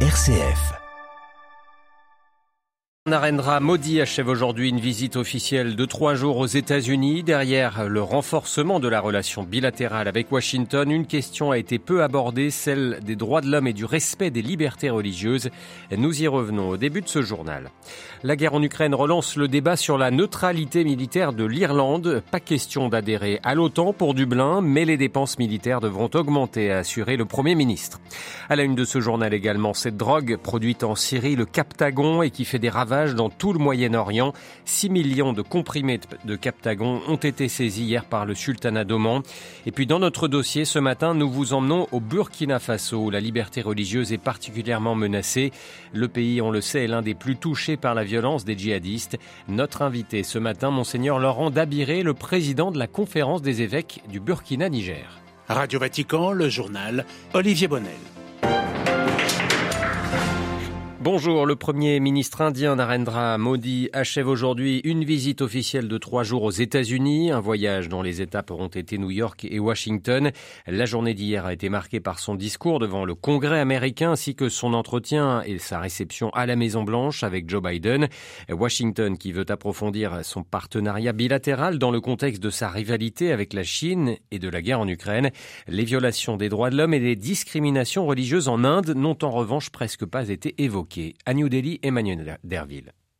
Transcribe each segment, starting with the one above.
RCF. Narendra Modi achève aujourd'hui une visite officielle de trois jours aux États-Unis. Derrière le renforcement de la relation bilatérale avec Washington, une question a été peu abordée, celle des droits de l'homme et du respect des libertés religieuses. Nous y revenons au début de ce journal. La guerre en Ukraine relance le débat sur la neutralité militaire de l'Irlande. Pas question d'adhérer à l'OTAN pour Dublin, mais les dépenses militaires devront augmenter, a assuré le Premier ministre. À la une de ce journal également, cette drogue produite en Syrie, le Captagon, et qui fait des ravages dans tout le Moyen-Orient. 6 millions de comprimés de Captagon ont été saisis hier par le sultanat d'Oman. Et puis dans notre dossier ce matin, nous vous emmenons au Burkina Faso où la liberté religieuse est particulièrement menacée. Le pays, on le sait, est l'un des plus touchés par la violence des djihadistes. Notre invité ce matin, monseigneur Laurent Dabiré, le président de la conférence des évêques du Burkina-Niger. Radio Vatican, le journal Olivier Bonnel. Bonjour, le Premier ministre indien Narendra Modi achève aujourd'hui une visite officielle de trois jours aux États-Unis, un voyage dont les étapes auront été New York et Washington. La journée d'hier a été marquée par son discours devant le Congrès américain ainsi que son entretien et sa réception à la Maison-Blanche avec Joe Biden. Washington qui veut approfondir son partenariat bilatéral dans le contexte de sa rivalité avec la Chine et de la guerre en Ukraine. Les violations des droits de l'homme et les discriminations religieuses en Inde n'ont en revanche presque pas été évoquées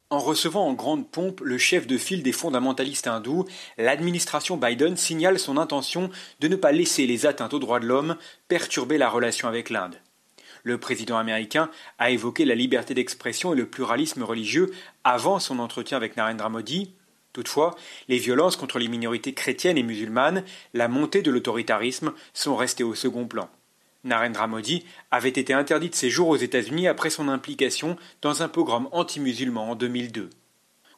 En recevant en grande pompe le chef de file des fondamentalistes hindous, l'administration Biden signale son intention de ne pas laisser les atteintes aux droits de l'homme perturber la relation avec l'Inde. Le président américain a évoqué la liberté d'expression et le pluralisme religieux avant son entretien avec Narendra Modi. Toutefois, les violences contre les minorités chrétiennes et musulmanes, la montée de l'autoritarisme sont restées au second plan. Narendra Modi avait été interdit de séjour aux États-Unis après son implication dans un pogrom anti-musulman en 2002.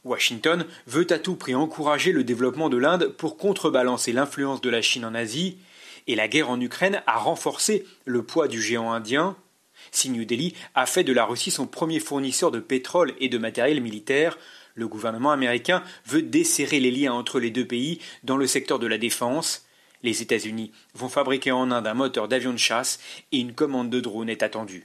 Washington veut à tout prix encourager le développement de l'Inde pour contrebalancer l'influence de la Chine en Asie, et la guerre en Ukraine a renforcé le poids du géant indien. Si New Delhi a fait de la Russie son premier fournisseur de pétrole et de matériel militaire, le gouvernement américain veut desserrer les liens entre les deux pays dans le secteur de la défense, les États-Unis vont fabriquer en Inde un moteur d'avion de chasse et une commande de drone est attendue.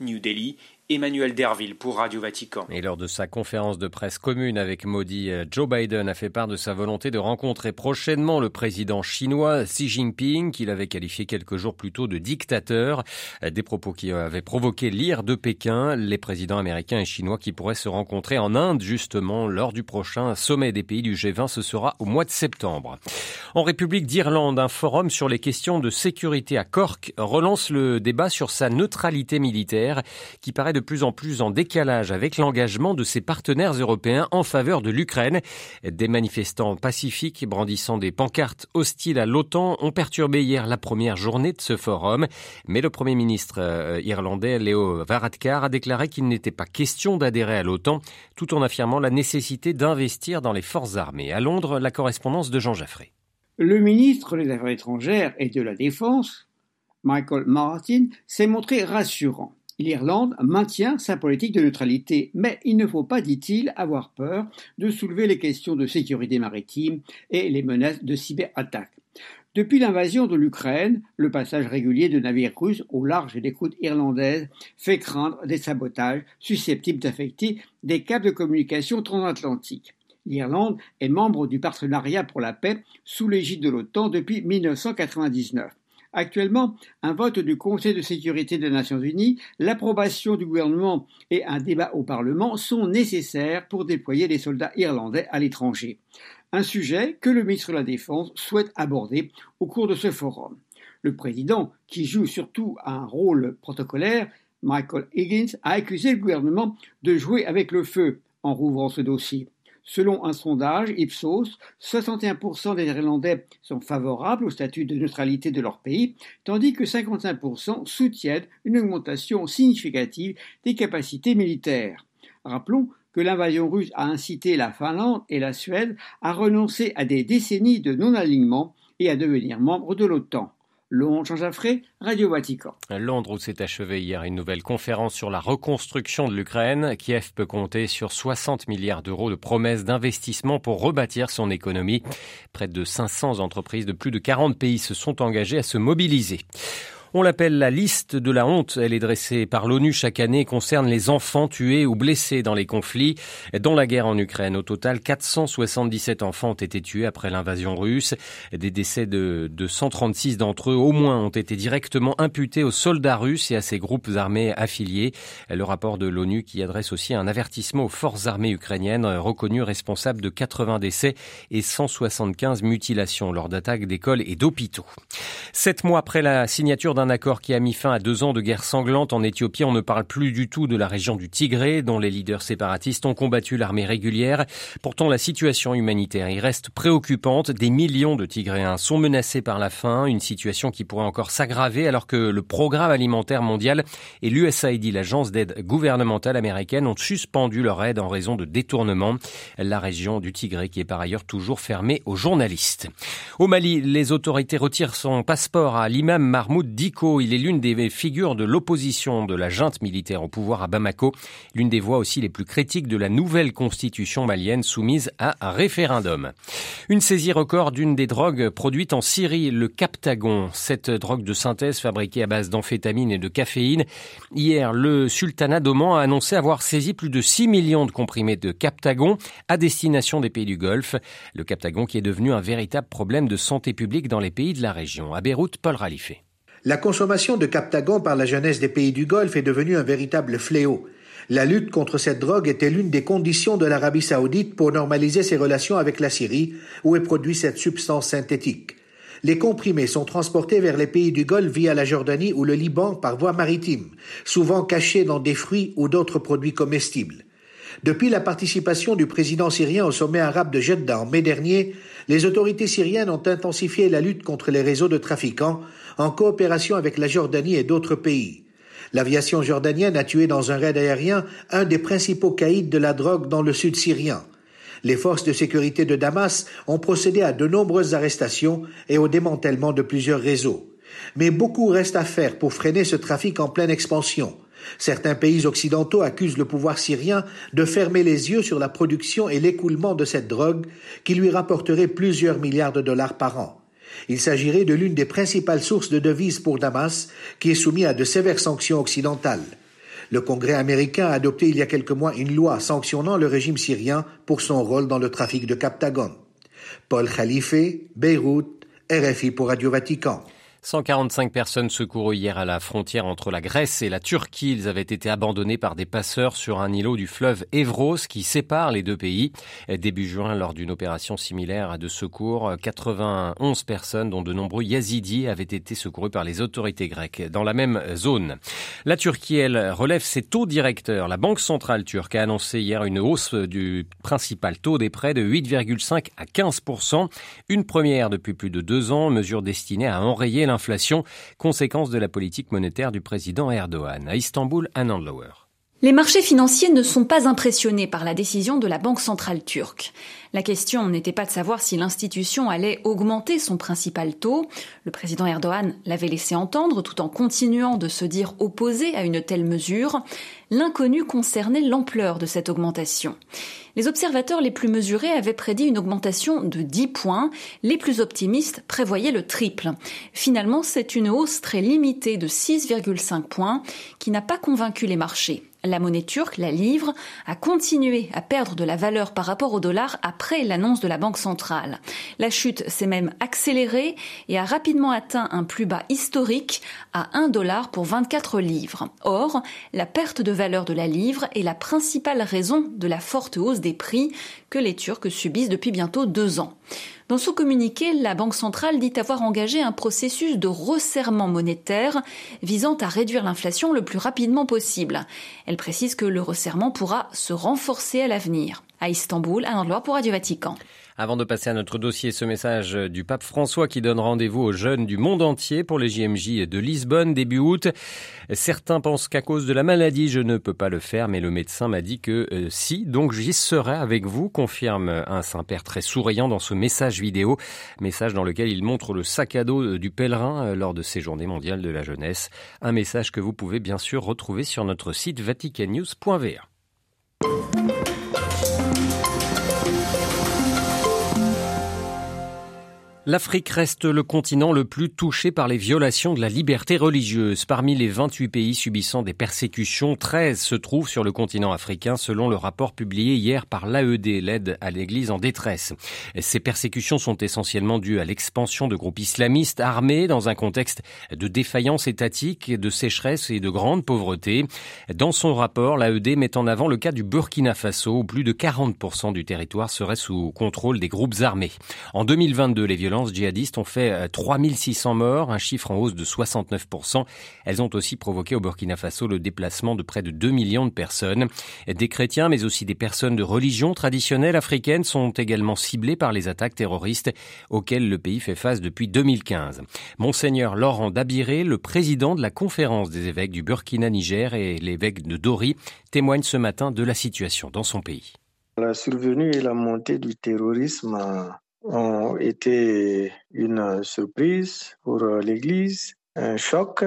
New Delhi Emmanuel Derville pour Radio Vatican. Et lors de sa conférence de presse commune avec Modi, euh, Joe Biden a fait part de sa volonté de rencontrer prochainement le président chinois Xi Jinping, qu'il avait qualifié quelques jours plus tôt de dictateur. Euh, des propos qui avaient provoqué l'ire de Pékin. Les présidents américains et chinois qui pourraient se rencontrer en Inde justement lors du prochain sommet des pays du G20. Ce sera au mois de septembre. En République d'Irlande, un forum sur les questions de sécurité à Cork relance le débat sur sa neutralité militaire qui paraît de plus en plus en décalage avec l'engagement de ses partenaires européens en faveur de l'Ukraine. Des manifestants pacifiques brandissant des pancartes hostiles à l'OTAN ont perturbé hier la première journée de ce forum. Mais le Premier ministre euh, irlandais Léo Varadkar a déclaré qu'il n'était pas question d'adhérer à l'OTAN tout en affirmant la nécessité d'investir dans les forces armées. À Londres, la correspondance de Jean Jaffré. Le ministre des Affaires étrangères et de la Défense, Michael Martin, s'est montré rassurant. L'Irlande maintient sa politique de neutralité, mais il ne faut pas, dit-il, avoir peur de soulever les questions de sécurité maritime et les menaces de cyberattaques. Depuis l'invasion de l'Ukraine, le passage régulier de navires russes au large des côtes irlandaises fait craindre des sabotages susceptibles d'affecter des câbles de communication transatlantiques. L'Irlande est membre du partenariat pour la paix sous l'égide de l'OTAN depuis 1999. Actuellement, un vote du Conseil de sécurité des Nations Unies, l'approbation du gouvernement et un débat au Parlement sont nécessaires pour déployer des soldats irlandais à l'étranger. Un sujet que le ministre de la Défense souhaite aborder au cours de ce forum. Le président, qui joue surtout un rôle protocolaire, Michael Higgins, a accusé le gouvernement de jouer avec le feu en rouvrant ce dossier. Selon un sondage Ipsos, 61% des Irlandais sont favorables au statut de neutralité de leur pays, tandis que 55% soutiennent une augmentation significative des capacités militaires. Rappelons que l'invasion russe a incité la Finlande et la Suède à renoncer à des décennies de non-alignement et à devenir membres de l'OTAN. Londres, Jean Jaffré, Radio Vatican. Londres où s'est achevée hier une nouvelle conférence sur la reconstruction de l'Ukraine. Kiev peut compter sur 60 milliards d'euros de promesses d'investissement pour rebâtir son économie. Près de 500 entreprises de plus de 40 pays se sont engagées à se mobiliser. On l'appelle la liste de la honte. Elle est dressée par l'ONU chaque année et concerne les enfants tués ou blessés dans les conflits. Dans la guerre en Ukraine, au total, 477 enfants ont été tués après l'invasion russe. Des décès de, de 136 d'entre eux, au moins, ont été directement imputés aux soldats russes et à ces groupes armés affiliés. Le rapport de l'ONU qui adresse aussi un avertissement aux forces armées ukrainiennes reconnues responsables de 80 décès et 175 mutilations lors d'attaques d'écoles et d'hôpitaux. Sept mois après la signature d'un accord qui a mis fin à deux ans de guerre sanglante en Éthiopie, on ne parle plus du tout de la région du Tigré, dont les leaders séparatistes ont combattu l'armée régulière. Pourtant, la situation humanitaire y reste préoccupante. Des millions de Tigréens sont menacés par la faim, une situation qui pourrait encore s'aggraver alors que le programme alimentaire mondial et l'USAID, l'agence d'aide gouvernementale américaine, ont suspendu leur aide en raison de détournements. La région du Tigré qui est par ailleurs toujours fermée aux journalistes. Au Mali, les autorités retirent son passeport à l'imam Mahmoud Il est l'une des figures de l'opposition de la junte militaire au pouvoir à Bamako, l'une des voix aussi les plus critiques de la nouvelle constitution malienne soumise à un référendum. Une saisie record d'une des drogues produites en Syrie, le Captagon. Cette drogue de synthèse fabriquée à base d'amphétamine et de caféine. Hier, le sultanat d'Oman a annoncé avoir saisi plus de 6 millions de comprimés de Captagon à destination des pays du Golfe. Le Captagon qui est devenu un véritable problème de santé publique dans les pays de la région. À Beyrouth, Paul Ralifé. La consommation de Captagon par la jeunesse des pays du Golfe est devenue un véritable fléau. La lutte contre cette drogue était l'une des conditions de l'Arabie saoudite pour normaliser ses relations avec la Syrie, où est produite cette substance synthétique. Les comprimés sont transportés vers les pays du Golfe via la Jordanie ou le Liban par voie maritime, souvent cachés dans des fruits ou d'autres produits comestibles. Depuis la participation du président syrien au sommet arabe de Jeddah en mai dernier, les autorités syriennes ont intensifié la lutte contre les réseaux de trafiquants en coopération avec la Jordanie et d'autres pays. L'aviation jordanienne a tué dans un raid aérien un des principaux caïds de la drogue dans le sud syrien. Les forces de sécurité de Damas ont procédé à de nombreuses arrestations et au démantèlement de plusieurs réseaux. Mais beaucoup reste à faire pour freiner ce trafic en pleine expansion. Certains pays occidentaux accusent le pouvoir syrien de fermer les yeux sur la production et l'écoulement de cette drogue qui lui rapporterait plusieurs milliards de dollars par an. Il s'agirait de l'une des principales sources de devises pour Damas, qui est soumis à de sévères sanctions occidentales. Le Congrès américain a adopté il y a quelques mois une loi sanctionnant le régime syrien pour son rôle dans le trafic de Captagon. Paul Khalife, Beyrouth, RFI pour Radio Vatican. 145 personnes secourues hier à la frontière entre la Grèce et la Turquie. Ils avaient été abandonnés par des passeurs sur un îlot du fleuve Evros qui sépare les deux pays. Début juin, lors d'une opération similaire de secours, 91 personnes, dont de nombreux yazidis, avaient été secourus par les autorités grecques dans la même zone. La Turquie, elle, relève ses taux directeurs. La Banque centrale turque a annoncé hier une hausse du principal taux des prêts de 8,5 à 15 Une première depuis plus de deux ans, mesure destinée à enrayer l'inflation, conséquence de la politique monétaire du président Erdogan. À Istanbul, Anand Lower. Les marchés financiers ne sont pas impressionnés par la décision de la Banque centrale turque. La question n'était pas de savoir si l'institution allait augmenter son principal taux. Le président Erdogan l'avait laissé entendre tout en continuant de se dire opposé à une telle mesure. L'inconnu concernait l'ampleur de cette augmentation. Les observateurs les plus mesurés avaient prédit une augmentation de 10 points. Les plus optimistes prévoyaient le triple. Finalement, c'est une hausse très limitée de 6,5 points qui n'a pas convaincu les marchés. La monnaie turque, la livre, a continué à perdre de la valeur par rapport au dollar après l'annonce de la Banque centrale. La chute s'est même accélérée et a rapidement atteint un plus bas historique à 1 dollar pour 24 livres. Or, la perte de valeur de la livre est la principale raison de la forte hausse des prix que les Turcs subissent depuis bientôt deux ans. Dans son communiqué, la Banque centrale dit avoir engagé un processus de resserrement monétaire visant à réduire l'inflation le plus rapidement possible. Elle précise que le resserrement pourra se renforcer à l'avenir. À Istanbul, un endroit pour Radio Vatican. Avant de passer à notre dossier, ce message du pape François qui donne rendez-vous aux jeunes du monde entier pour les JMJ de Lisbonne début août. Certains pensent qu'à cause de la maladie, je ne peux pas le faire, mais le médecin m'a dit que euh, si, donc j'y serai avec vous, confirme un Saint-Père très souriant dans ce message vidéo, message dans lequel il montre le sac à dos euh, du pèlerin euh, lors de ces journées mondiales de la jeunesse. Un message que vous pouvez bien sûr retrouver sur notre site vaticannews.va. L'Afrique reste le continent le plus touché par les violations de la liberté religieuse. Parmi les 28 pays subissant des persécutions, 13 se trouvent sur le continent africain selon le rapport publié hier par l'AED, l'aide à l'Église en détresse. Ces persécutions sont essentiellement dues à l'expansion de groupes islamistes armés dans un contexte de défaillance étatique, de sécheresse et de grande pauvreté. Dans son rapport, l'AED met en avant le cas du Burkina Faso où plus de 40% du territoire serait sous contrôle des groupes armés. En 2022, les violences violences djihadistes ont fait 3600 euh, morts, un chiffre en hausse de 69%. Elles ont aussi provoqué au Burkina Faso le déplacement de près de 2 millions de personnes. Des chrétiens, mais aussi des personnes de religion traditionnelle africaine sont également ciblés par les attaques terroristes auxquelles le pays fait face depuis 2015. Monseigneur Laurent Dabiré, le président de la conférence des évêques du Burkina-Niger et l'évêque de Dori, témoigne ce matin de la situation dans son pays. La survenue et la montée du terrorisme ont été une surprise pour l'Église, un choc,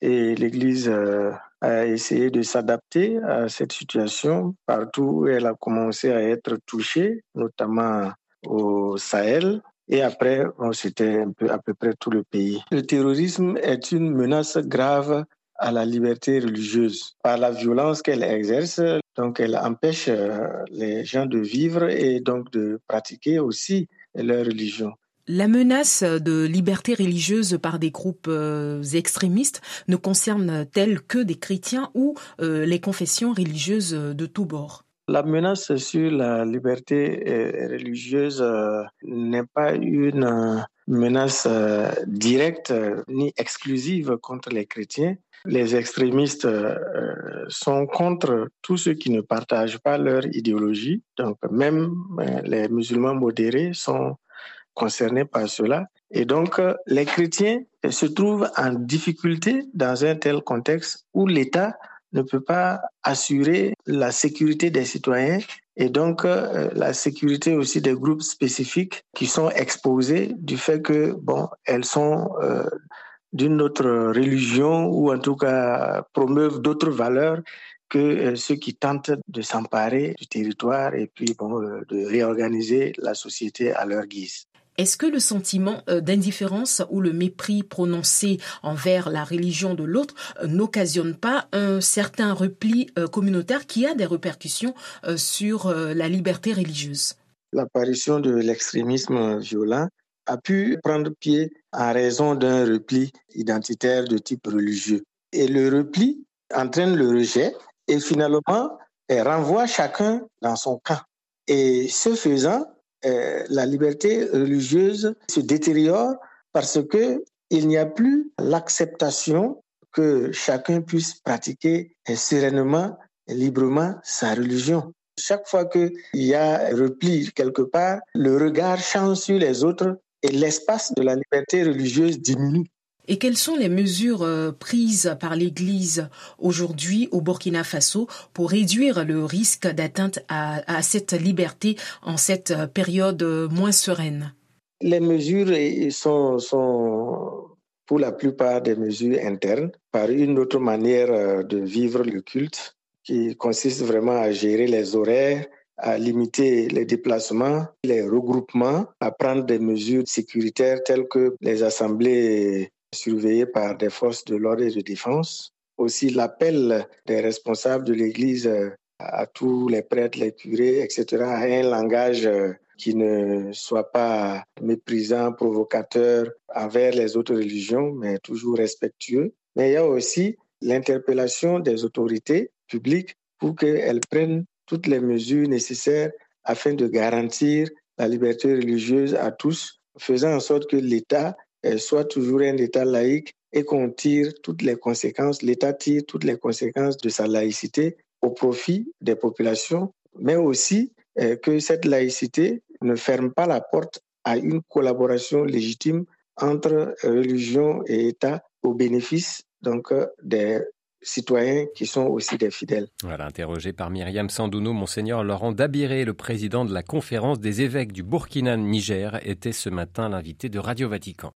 et l'Église euh, a essayé de s'adapter à cette situation partout où elle a commencé à être touchée, notamment au Sahel. Et après, c'était à peu près tout le pays. Le terrorisme est une menace grave à la liberté religieuse par la violence qu'elle exerce. Donc, elle empêche euh, les gens de vivre et donc de pratiquer aussi leur religion. La menace de liberté religieuse par des groupes euh, extrémistes ne concerne-t-elle que des chrétiens ou euh, les confessions religieuses de tous bords La menace sur la liberté euh, religieuse n'est pas une menace directe ni exclusive contre les chrétiens. Les extrémistes sont contre tous ceux qui ne partagent pas leur idéologie. Donc même les musulmans modérés sont concernés par cela. Et donc les chrétiens se trouvent en difficulté dans un tel contexte où l'État ne peut pas assurer la sécurité des citoyens et donc la sécurité aussi des groupes spécifiques qui sont exposés du fait que bon elles sont d'une autre religion ou en tout cas promeuvent d'autres valeurs que euh, ceux qui tentent de s'emparer du territoire et puis bon, euh, de réorganiser la société à leur guise. Est-ce que le sentiment euh, d'indifférence ou le mépris prononcé envers la religion de l'autre n'occasionne pas un certain repli communautaire qui a des répercussions sur la liberté religieuse? L'apparition de l'extrémisme violent a pu prendre pied en raison d'un repli identitaire de type religieux. Et le repli entraîne le rejet et finalement renvoie chacun dans son camp. Et ce faisant, euh, la liberté religieuse se détériore parce que il n'y a plus l'acceptation que chacun puisse pratiquer sereinement librement sa religion. Chaque fois qu'il y a repli quelque part, le regard change sur les autres et l'espace de la liberté religieuse diminue. Et quelles sont les mesures euh, prises par l'Église aujourd'hui au Burkina Faso pour réduire le risque d'atteinte à, cette liberté en cette euh, période euh, moins sereine? Les mesures sont, sont pour la plupart des mesures internes, par une autre manière de vivre le culte qui consiste vraiment à gérer les horaires, à limiter les déplacements, les regroupements, à prendre des mesures sécuritaires telles que les assemblées surveillées par des forces de l'ordre et de défense. Aussi l'appel des responsables de l'Église à tous les prêtres, les curés, etc., à un langage qui ne soit pas méprisant, provocateur envers les autres religions, mais toujours respectueux. Mais il y a aussi l'interpellation des autorités publiques pour qu'elles prennent toutes les mesures nécessaires afin de garantir la liberté religieuse à tous, faisant en sorte que l'État soit toujours un État laïque et qu'on tire toutes les conséquences, l'État tire toutes les conséquences de sa laïcité au profit des populations, mais aussi euh, que cette laïcité ne ferme pas la porte à une collaboration légitime entre religion et État au bénéfice donc euh, des citoyens qui sont aussi des fidèles. Voilà, interrogé par Myriam Sandouno, Monseigneur Laurent Dabiré, le président de la conférence des évêques du Burkina Niger, était ce matin l'invité de Radio Vatican.